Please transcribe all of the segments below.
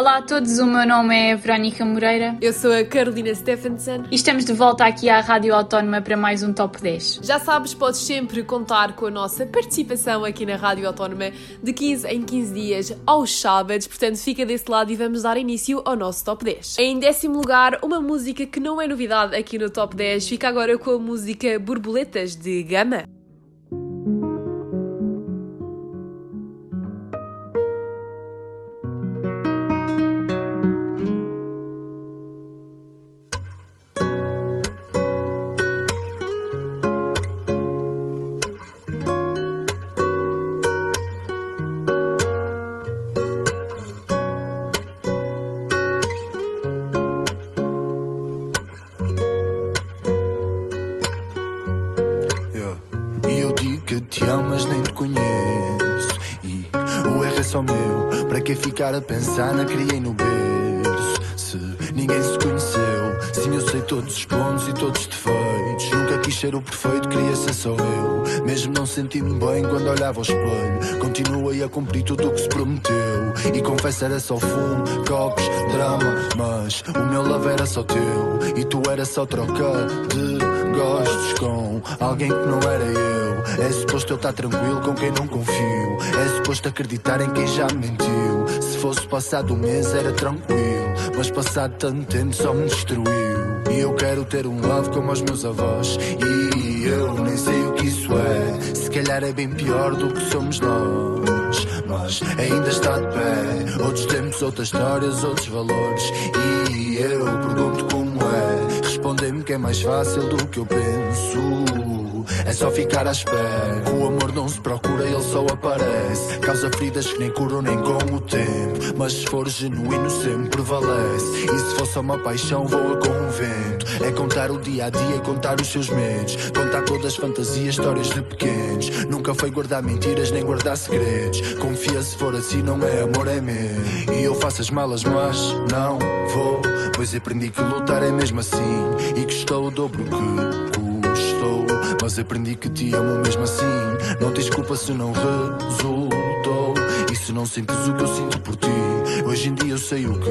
Olá a todos, o meu nome é Verónica Moreira. Eu sou a Carolina Stephenson. E estamos de volta aqui à Rádio Autónoma para mais um Top 10. Já sabes, podes sempre contar com a nossa participação aqui na Rádio Autónoma de 15 em 15 dias aos sábados, portanto fica desse lado e vamos dar início ao nosso Top 10. Em décimo lugar, uma música que não é novidade aqui no Top 10, fica agora com a música Borboletas de Gama. Ficar a pensar na criei no berço. Se ninguém se conheceu, sim, eu sei todos os pontos e todos os defeitos. Nunca quis ser o perfeito, queria ser só eu. Mesmo não sentindo bem quando olhava ao espelho. Continuei a cumprir tudo o que se prometeu. E confesso, era só fumo, copos, drama. Mas o meu love era só teu. E tu era só troca de gostos com alguém que não era eu. É suposto eu estar tranquilo com quem não confio. É suposto acreditar em quem já me mentiu. Se fosse passado um mês era tranquilo. Mas passado tanto tempo só me destruiu. E eu quero ter um love como os meus avós. E eu nem sei o que isso é. Se calhar é bem pior do que somos nós. Mas ainda está de pé. Outros tempos, outras histórias, outros valores. E eu pergunto como é. Respondem-me que é mais fácil do que eu penso. É só ficar à espera. O amor não se procura, ele só aparece. Causa feridas que nem curam nem com o tempo. Mas se for genuíno, sempre prevalece. E se for só uma paixão, voa com o vento. É contar o dia a dia e contar os seus medos. Contar todas as fantasias, histórias de pequenos. Nunca foi guardar mentiras nem guardar segredos. Confia se for assim, não é amor, é medo. E eu faço as malas, mas não vou. Pois aprendi que lutar é mesmo assim. E que estou o dobro que mas aprendi que te amo mesmo assim. Não tens culpa se não resultou. E se não sentes o que eu sinto por ti. Hoje em dia eu sei o que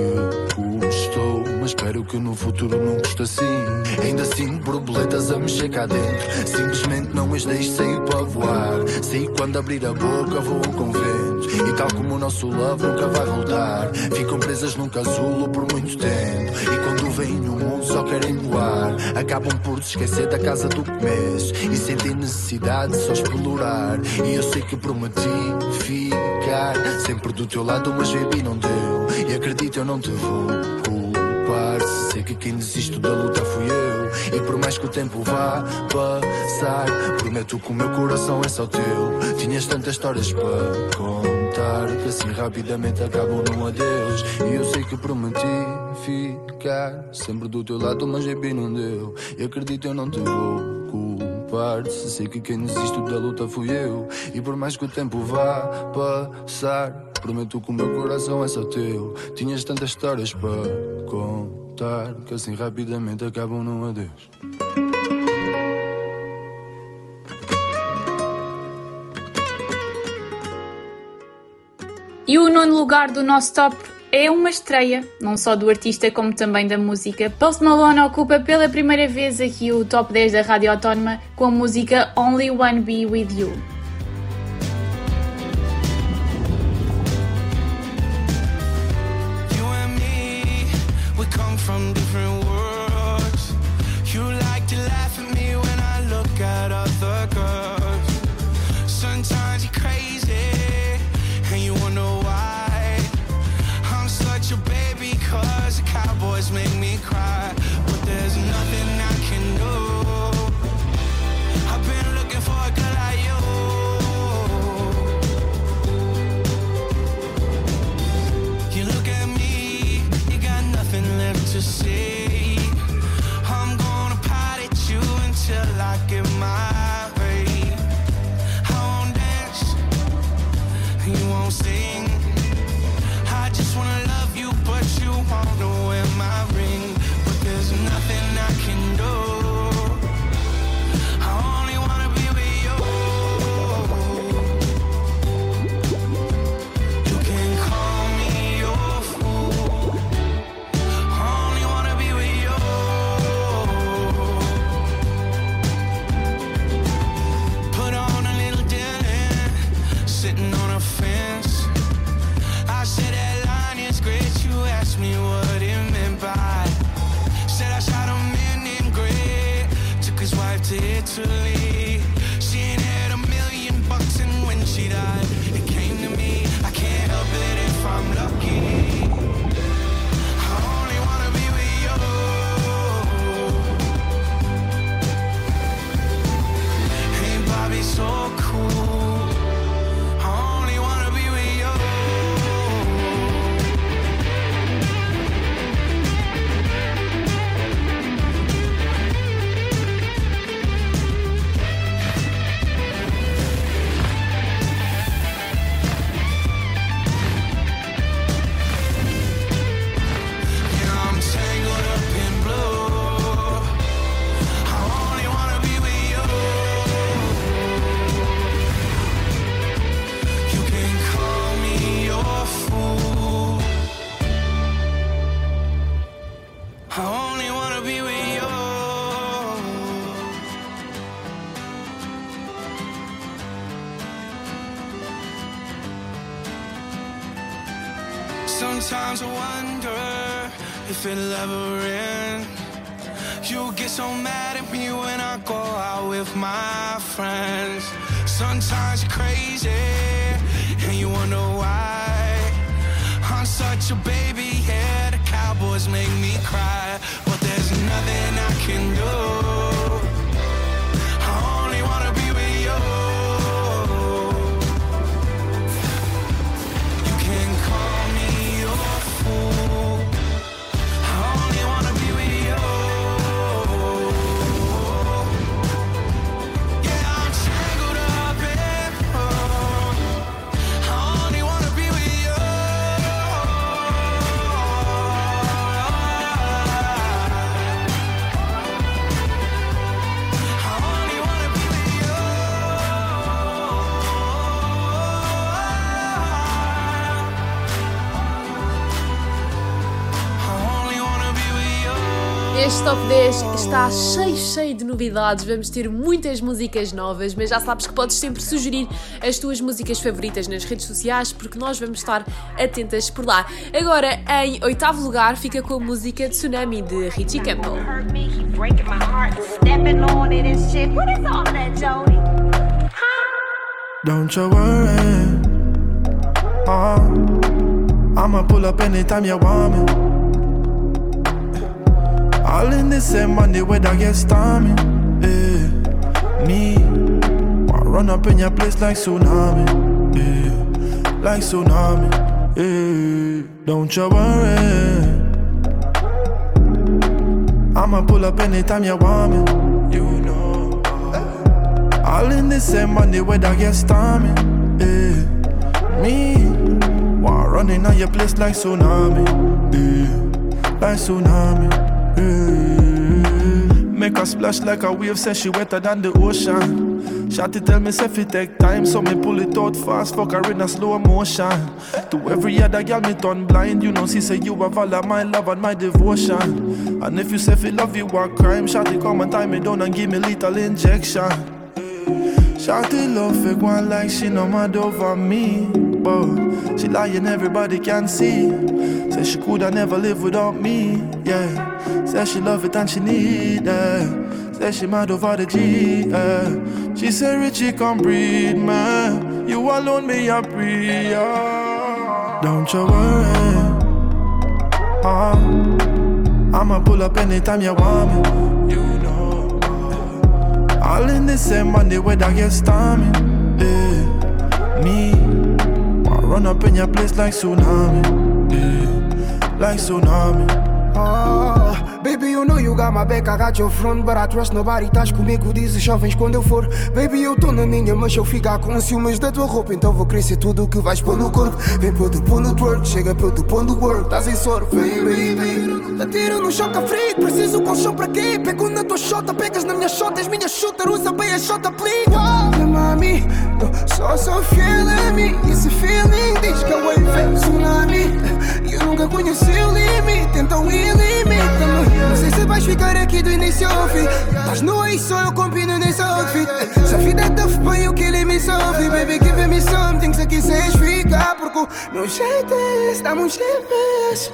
custou. Mas espero que no futuro não custe assim. Ainda sinto borboletas a mexer cá dentro. Simplesmente não as deixo sair para voar. Sei quando abrir a boca vou com vento. E tal como o nosso love nunca vai voltar. Ficam presas num casulo por muito tempo. E quando no mundo só querem voar. Acabam por se esquecer da casa do começo. E sentem necessidade de só explorar. E eu sei que prometi ficar sempre do teu lado, mas baby não deu. E acredito, eu não te vou culpar. Se sei que quem desiste da luta fui eu. E por mais que o tempo vá passar, prometo que o meu coração é só teu. Tinhas tantas histórias para contar que assim rapidamente acabam num adeus. E eu sei que prometi ficar sempre do teu lado, mas baby não deu. E acredito, eu não te vou culpar. Se sei que quem desiste da luta fui eu. E por mais que o tempo vá passar, prometo que o meu coração é só teu. Tinhas tantas histórias para contar que assim rapidamente acabam num adeus. E o nono lugar do nosso top é uma estreia, não só do artista como também da música. Post Malone ocupa pela primeira vez aqui o top 10 da Rádio Autónoma com a música Only One Be With You. I'm such a baby, top 10 está cheio, cheio de novidades. Vamos ter muitas músicas novas, mas já sabes que podes sempre sugerir as tuas músicas favoritas nas redes sociais, porque nós vamos estar atentas por lá. Agora, em oitavo lugar, fica com a música Tsunami de Richie Campbell. Don't you worry. Uh, I'ma pull up anytime you want me. All in the same money where that get stormy. Yeah. Me, I run up in your place like tsunami. Yeah. Like tsunami. Yeah. Don't you worry. I'ma pull up anytime you want me. You know. All in the same money where that get stormy. Yeah. Me, want running on your place like tsunami. Yeah. Like tsunami. Yeah. Make her splash like a wave, say she wetter than the ocean. Shotty tell me if it take time, so me pull it out fast, fuck her in a slow motion. To every other girl me turn blind, you know she say you have all of my love and my devotion. And if you say fi love you a crime, Shotty come and tie me down and give me little injection. Shawty love fake one like she no mad over me But she lying everybody can see. Say she coulda never live without me, yeah. Say she love it and she need it. Say she mad over the G, yeah. She say Richie come breathe, man. You alone me a pray, yeah. Don't you worry. Uh, I'ma pull up anytime you want me. You know. All in the same money where that get stormy. Run up in your place like tsunami. Like tsunami. Ah, baby, you know you got my back, I got your front But I trust nobody, estás comigo, dizes jovens quando eu for. Baby, eu tô na minha, mas eu ficar com ciúmes da tua roupa. Então vou crescer tudo que vais pôr no corpo. Vem pro pôr no twerk, chega pro pôr no work. Estás em soro, vem baby Atiro no choca frio, preciso colchão pra quê? Pego na tua shota, pegas na minha shota És minha shooter, usa bem a shota, please. Wow, mami, só sou fiel a mim. Esse feeling diz que é tsunami. Eu nunca conheci o limite, então ilimita-me Não sei se baixo ficar aqui do início ao fim. Estás nua e só eu combino nesse outfit. Se a vida é tough, pai, eu que me sofre. Baby, give me something, se quiseres ficar. Porque o meu jeito é esse, dá-me um GPS.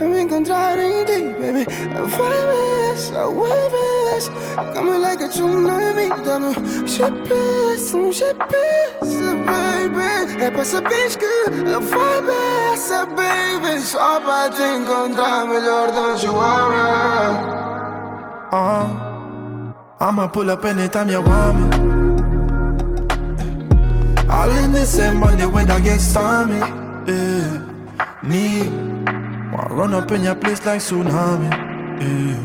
Eu me encontrar em ti, baby. A vibe is, a wave is. Coming like a tsunami. Dá-me um GPS, um GPS, baby. É pra saberes que a vibe essa, baby. Só pra te encontrar melhor, don't you worry. Uh, I'ma pull up anytime you want me. All in the same money when I get stormy. Yeah. Me, wanna run up in your place like tsunami. Yeah.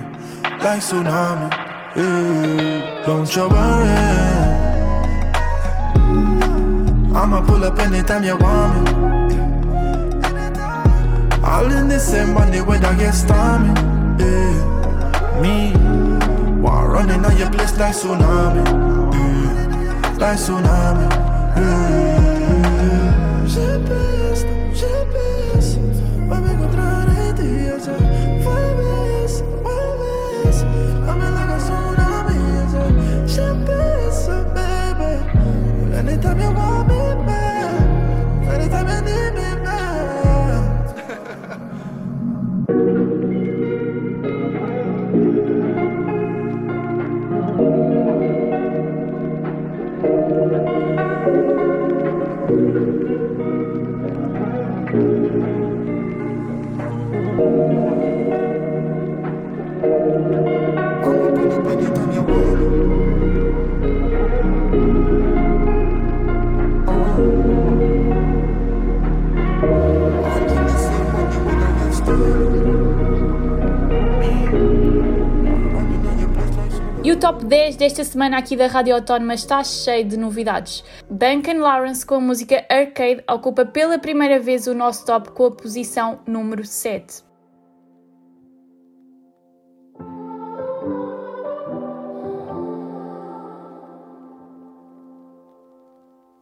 Like tsunami. Yeah. Don't you worry. I'ma pull up anytime you want me. All in the same money when I get stormy. Yeah. Me, wanna running on your place like tsunami. Yeah. Like tsunami. Yeah. E o top 10 desta semana aqui da Rádio Autónoma está cheio de novidades. Duncan Lawrence com a música Arcade ocupa pela primeira vez o nosso top com a posição número 7.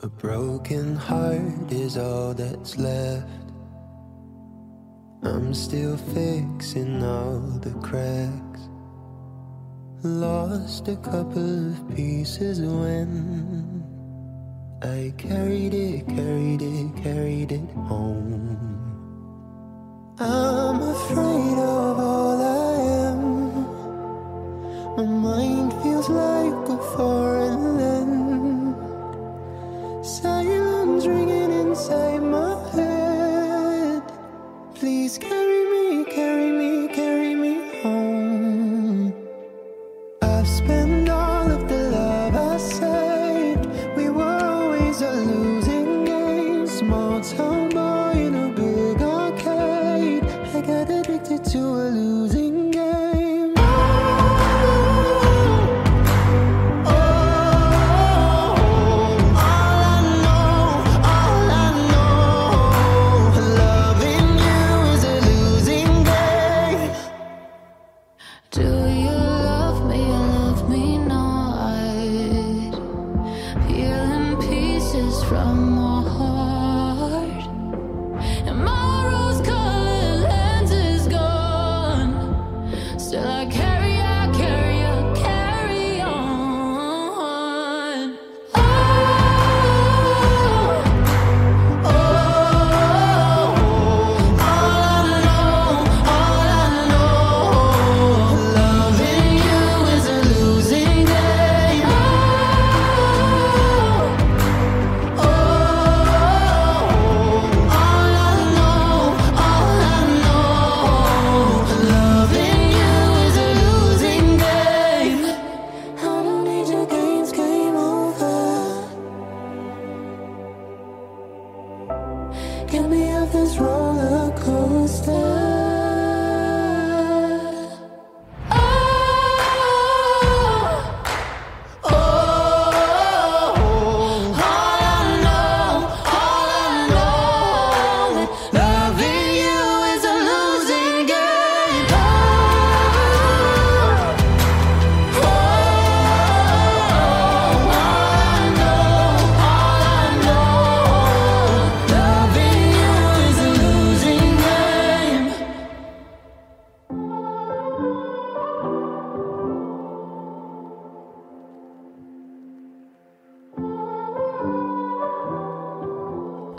A broken heart is all that's left. I'm still fixing all the cracks. Lost a couple of pieces when I carried it, carried it, carried it home. I'm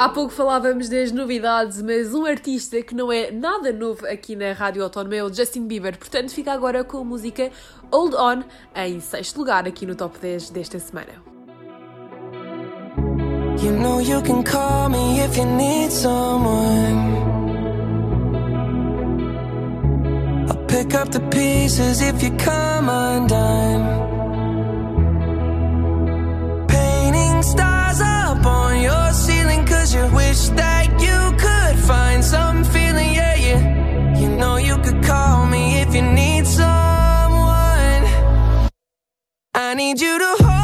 Há pouco falávamos das novidades, mas um artista que não é nada novo aqui na Rádio Autónoma é o Justin Bieber. Portanto, fica agora com a música Hold On, em sexto lugar aqui no Top 10 desta semana. You know you can call me if you need someone. I'll pick up the pieces if you come undone. You wish that you could find some feeling, yeah, yeah. You know you could call me if you need someone. I need you to hold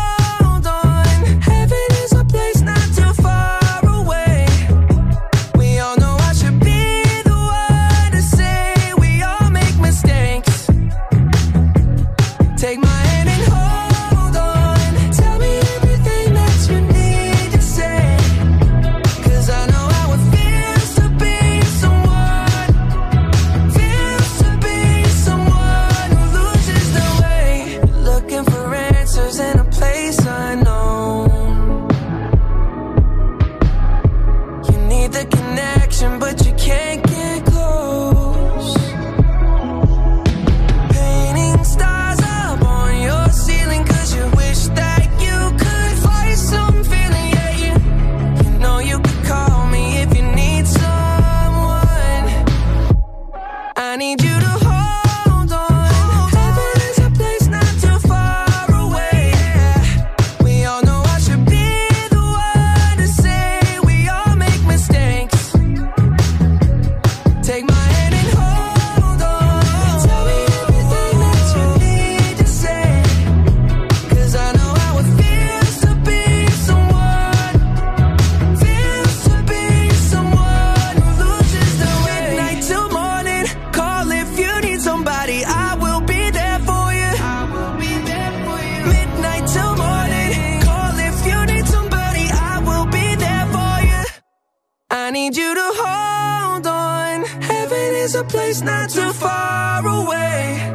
I need you to hold on. Heaven is a place not too far away.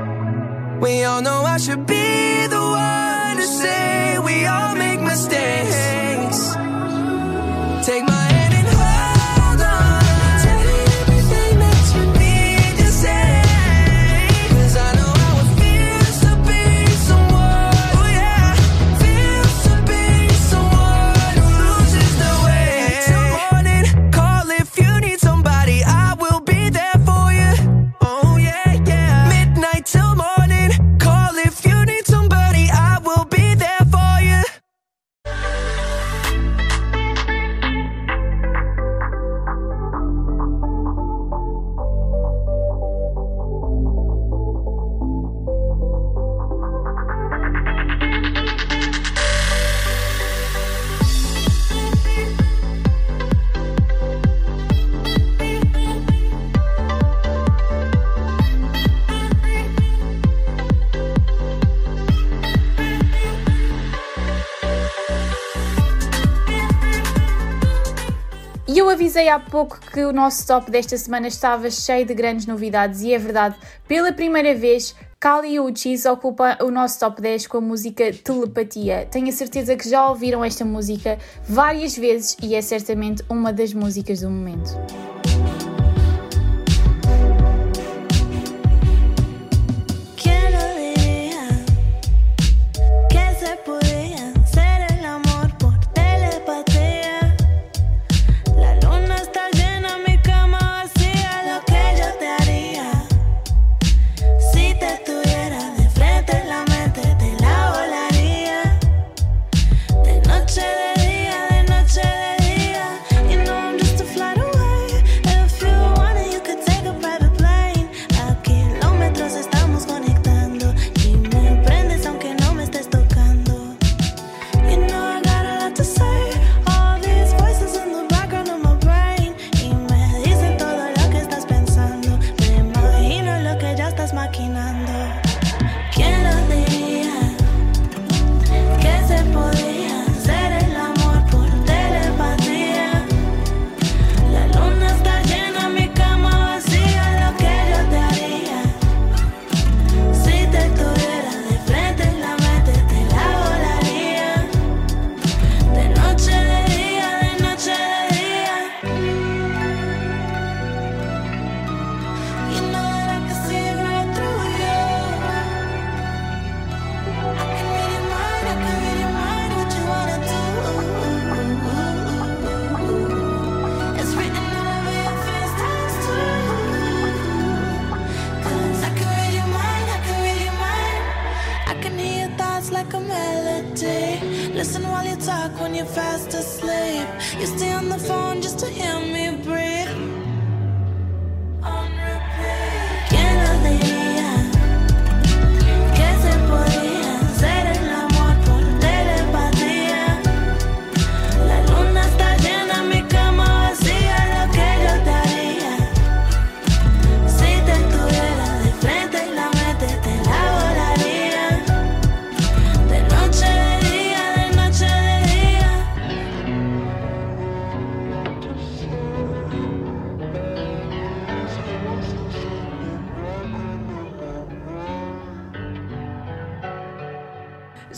We all know I should be the one to say we all make mistakes. Take my avisei há pouco que o nosso top desta semana estava cheio de grandes novidades e é verdade, pela primeira vez, Kali Uchis ocupa o nosso top 10 com a música Telepatia. Tenho a certeza que já ouviram esta música várias vezes e é certamente uma das músicas do momento.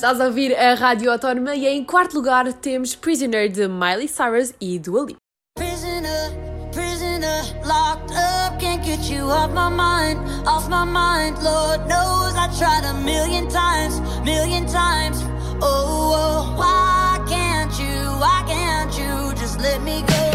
Estás a ouvir a Rádio Autónoma e em quarto lugar temos Prisoner de Miley Cyrus e Dua Lipa. Locked up, can't get you off my mind, off my mind. Lord knows I tried a million times, million times. Oh, oh why can't you, why can't you just let me go?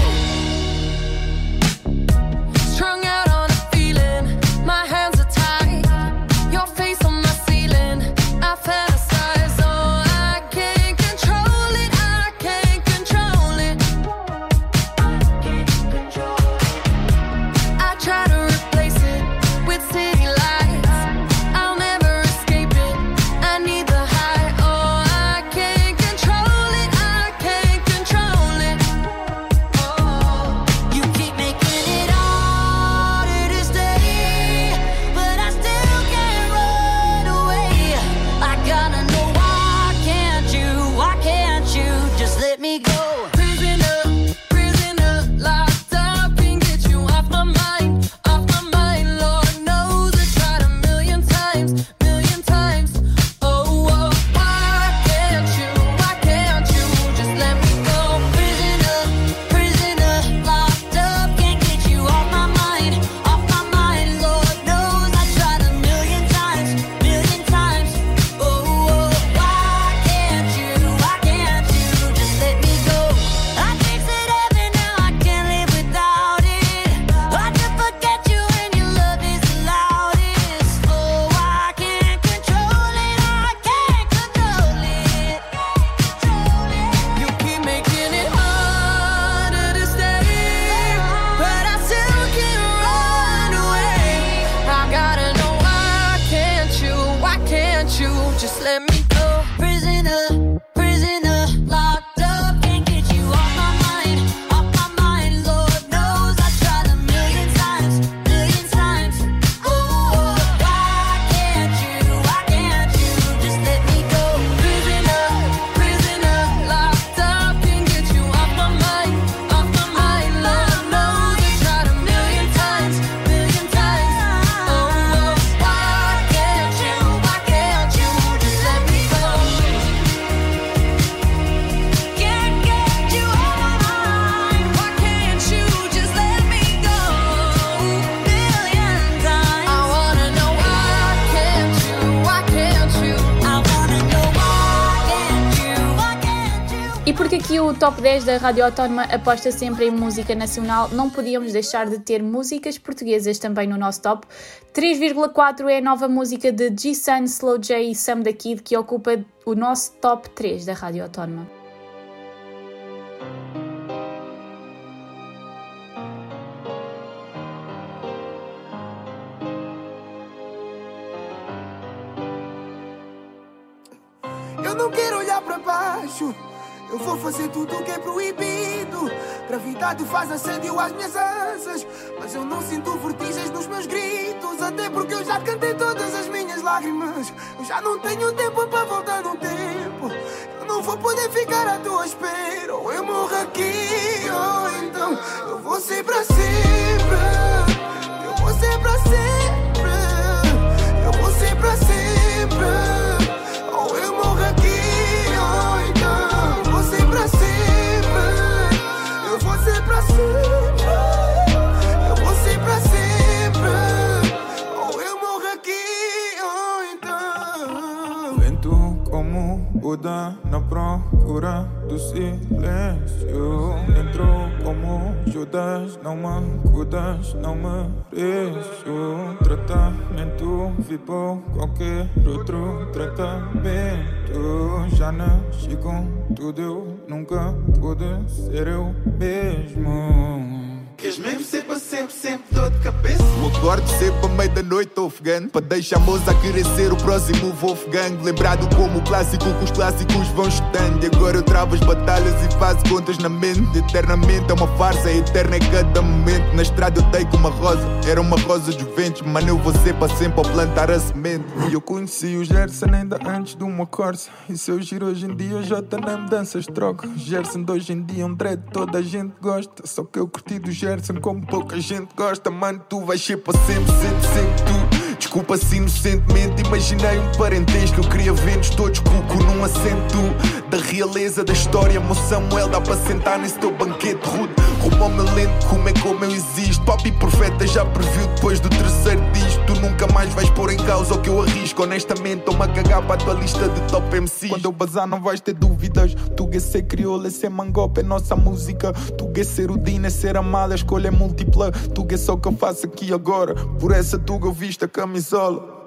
Top 10 da Rádio Autónoma aposta sempre em música nacional, não podíamos deixar de ter músicas portuguesas também no nosso top. 3,4 é a nova música de G-Sun, Slow J e Sam da Kid que ocupa o nosso top 3 da Rádio Autónoma. Eu não quero olhar para baixo eu vou fazer tudo o que é proibido. Gravidade faz assédio às minhas asas. Mas eu não sinto vertigens nos meus gritos. Até porque eu já cantei todas as minhas lágrimas. Eu já não tenho tempo para voltar no tempo. Eu não vou poder ficar à tua espera. Ou eu morro aqui, ou então eu vou ser para sempre. Eu vou ser para sempre. Eu vou ser para sempre. Buda na procura do silêncio. Entrou como Judas, não me cuidas, não mereço. Tratamento, vivo qualquer outro tratamento. Já nasci com tudo, eu nunca pude ser eu mesmo. Mesmo sempre, sempre dor de cabeça? Eu acordo sempre à meia da noite ofegante Para deixar a moça a querer ser o próximo Wolfgang Lembrado como o clássico que os clássicos vão estando E agora eu travo as batalhas e faço contas na mente. Eternamente é uma farsa, eterna é cada momento. Na estrada eu dei com uma rosa Era uma rosa de ventos, mano eu vou ser para sempre ao plantar a semente. E eu conheci o Gerson ainda antes de uma corsa E se eu giro hoje em dia já tá na mudanças troca Gerson de hoje em dia é um dread, toda a gente gosta. Só que eu curti do Gerson como pouca gente gosta Mano, tu vais ser para sempre, sempre, sempre Desculpa se inocentemente imaginei um parentesco. Eu queria ver-nos todos cuco num assento. Da realeza da história, meu Samuel Dá para sentar nesse teu banquete rude Rumo-me lento, como é como eu existo Papi profeta já previu depois do terceiro disco. Tu nunca mais vais pôr em causa o que eu arrisco. Honestamente, estou-me a cagar para a tua lista de top MC Quando eu bazar não vais ter dúvidas. Tu quer ser crioula, é ser mangope, é nossa música. Tu quer ser o Dina, é ser amada, a escolha é múltipla. Tu quer só o que eu faço aqui agora. Por essa tuga eu visto a Crisol.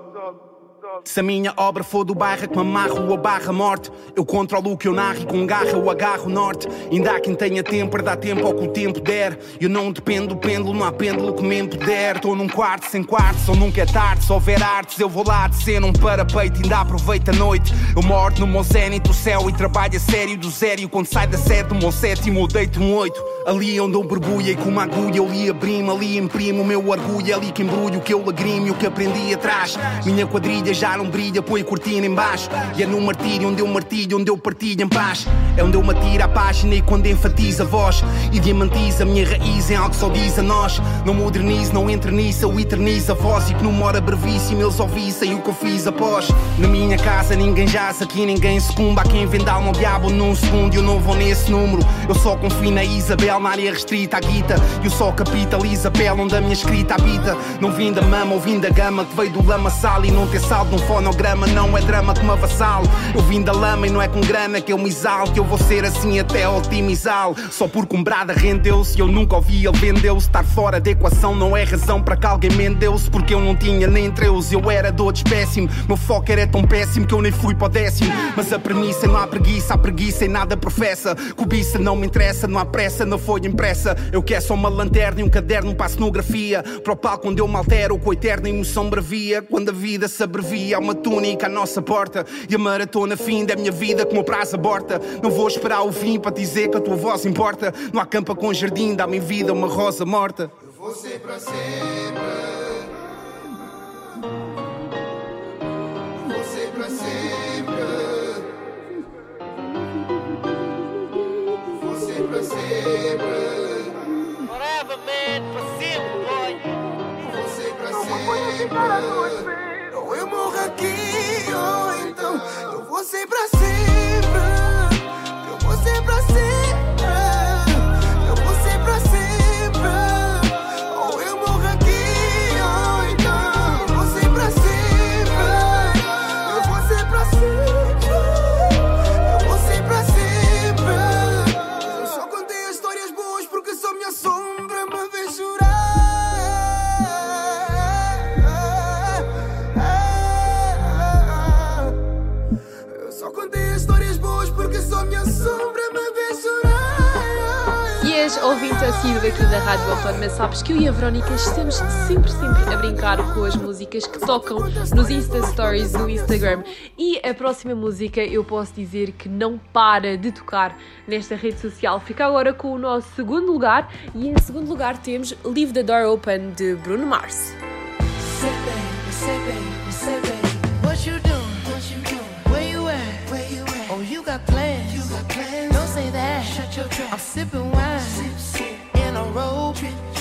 Se a minha obra for do bairro que me amarro ou barra morte, eu controlo o que eu narro e com garra eu agarro o norte. Ainda há quem tenha tempo dar tempo ao que o tempo der. Eu não dependo do pêndulo, não há pêndulo que me puder. Estou num quarto sem quartos, ou nunca é tarde. Se houver artes, eu vou lá descer num parapeito, ainda aproveito a noite. Eu moro no meu zénito, o céu e trabalho a sério do zério. Quando sai da sete, o meu sétimo, eu deito um oito. Ali onde eu borbulhei com uma agulha, eu li abrimo, ali imprimo o meu orgulho. É ali que embrulho, que eu lagrime, o que aprendi atrás. Minha quadrilha já não brilha, põe cortina embaixo. E é no martírio onde eu martilho, onde eu partilho em paz. É onde eu me atiro à página e quando enfatiza a voz. E diamantiza a minha raiz em algo que só diz a nós. Não modernizo, não eterniza, eu eternizo a voz. E que numa hora brevíssima eles ouvissem o que eu fiz após. Na minha casa ninguém jaz, aqui ninguém sucumba. Há quem venda alma ao diabo num segundo e eu não vou nesse número. Eu só confio na Isabel, na área restrita à guita. Eu só capitalizo a pele onde a minha escrita habita. Não vim da mama ou vim da gama que veio do lamaçal e não ter saldo num fonograma não é drama que me avassalo. Eu vim da lama e não é com grana que eu me exalo. Que eu vou ser assim até otimizá-lo. Só porque um brada rendeu-se eu nunca ouvi ele vendeu-se. Estar fora da equação não é razão para que alguém mendeu-se. Porque eu não tinha nem treus, eu era de outros péssimo. Meu foco era tão péssimo que eu nem fui para o décimo. Mas a premissa não há preguiça, há preguiça em nada professa. Cobiça não me interessa, não há pressa, não foi impressa. Eu quero só uma lanterna e um caderno para a cenografia. Para o palco onde eu me altero com a eterna emoção. Quando a vida se abrevia, há uma túnica à nossa porta. E a maratona fim da minha vida como prazo aborta. Não vou esperar o fim para dizer que a tua voz importa. Não há campa com jardim, dá-me em vida uma rosa morta. Vou ser para sempre. Vou ser para sempre. Vou ser para sempre. Forever, man, para sempre, boy. Vou ser para sempre. Ou eu morro aqui, ou então eu vou ser para sempre. Eu vou ser para sempre. Sabes que eu e a Verónica estamos sempre, sempre a brincar com as músicas que tocam nos Insta Stories do Instagram. E a próxima música eu posso dizer que não para de tocar nesta rede social. Fica agora com o nosso segundo lugar e em segundo lugar temos Leave the Door Open de Bruno Mars. Oh. I'm sipping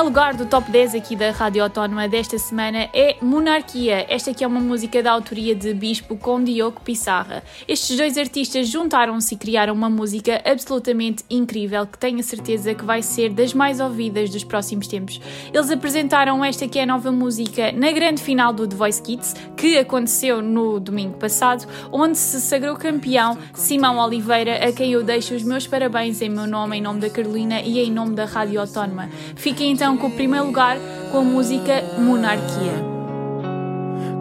primeiro lugar do top 10 aqui da Rádio Autónoma desta semana é Monarquia. Esta aqui é uma música da autoria de Bispo com Diogo Pissarra. Estes dois artistas juntaram-se e criaram uma música absolutamente incrível que tenho a certeza que vai ser das mais ouvidas dos próximos tempos. Eles apresentaram esta que é a nova música na grande final do The Voice Kids, que aconteceu no domingo passado, onde se sagrou campeão Simão Oliveira, a quem eu deixo os meus parabéns em meu nome, em nome da Carolina e em nome da Rádio Autónoma. Fiquem então com o primeiro lugar com a música Monarquia.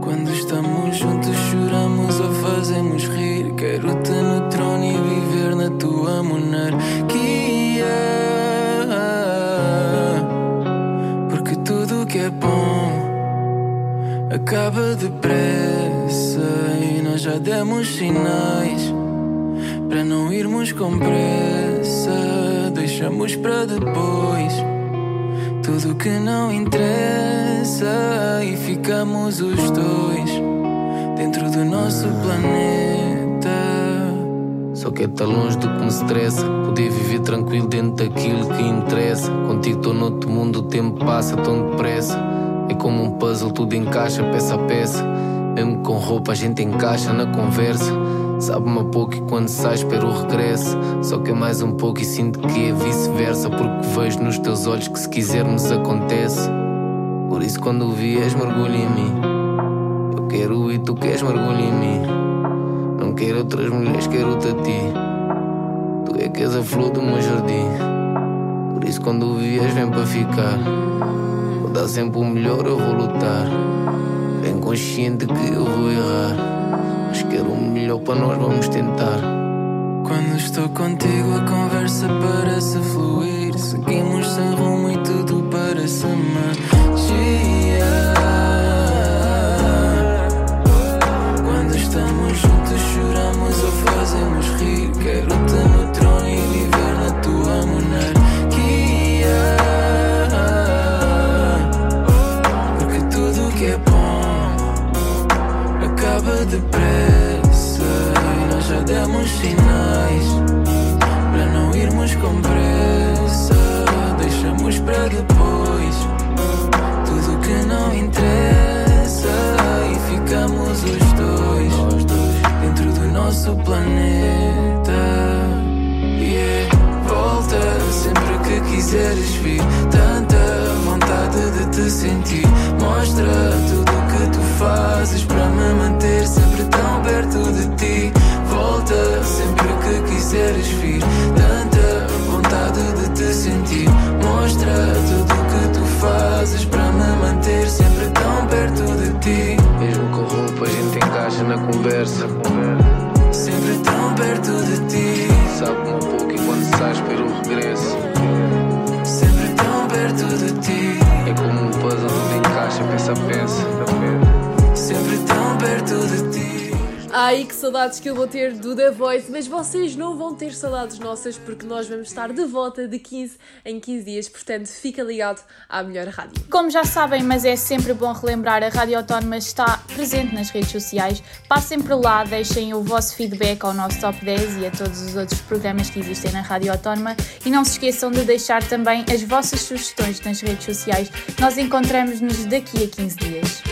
Quando estamos juntos choramos ou fazemos rir. Quero-te no trono e viver na tua monarquia. Porque tudo que é bom acaba depressa E nós já demos sinais. Para não irmos com pressa Deixamos para depois tudo que não interessa e ficamos os dois dentro do nosso planeta. Só que é tão longe do que me estressa. Poder viver tranquilo dentro daquilo que interessa. Contigo estou noutro mundo, o tempo passa tão depressa. É como um puzzle, tudo encaixa peça a peça. Mesmo com roupa, a gente encaixa na conversa. Sabe-me a pouco e quando sai espero o regresso. Só que é mais um pouco e sinto que é vice-versa. Porque vejo nos teus olhos que se quisermos acontece. Por isso quando o vies mergulha em mim. Eu quero e tu queres mergulho em mim. Não quero outras mulheres, quero-te a ti. Tu é que és a flor do meu jardim. Por isso quando o vies vem para ficar. Vou dar sempre o melhor, eu vou lutar. Bem consciente que eu vou errar. Mas quero o melhor para nós, vamos tentar. Quando estou contigo a conversa parece fluir. Seguimos sem rumo e tudo parece magia. Quando estamos juntos choramos ou fazemos rir. Quero-te no depressa E nós já demos sinais Para não irmos com pressa. Deixamos para depois Tudo que não interessa E ficamos os dois Dentro do nosso planeta. Yeah Volta sempre que quiseres vir. Tanta vontade de te sentir. Mostra tudo o que tu fazes para me manter perto de ti. Volta sempre que quiseres vir. Tanta vontade de te sentir. Mostra tudo o que tu fazes para me manter sempre tão perto de ti. Mesmo com roupa, a gente encaixa na conversa. Ai, que saudades que eu vou ter do The Voice, mas vocês não vão ter saudades nossas porque nós vamos estar de volta de 15 em 15 dias, portanto fica ligado à melhor rádio. Como já sabem, mas é sempre bom relembrar, a Rádio Autónoma está presente nas redes sociais. Passem por lá, deixem o vosso feedback ao nosso Top 10 e a todos os outros programas que existem na Rádio Autónoma e não se esqueçam de deixar também as vossas sugestões nas redes sociais. Nós encontramos-nos daqui a 15 dias.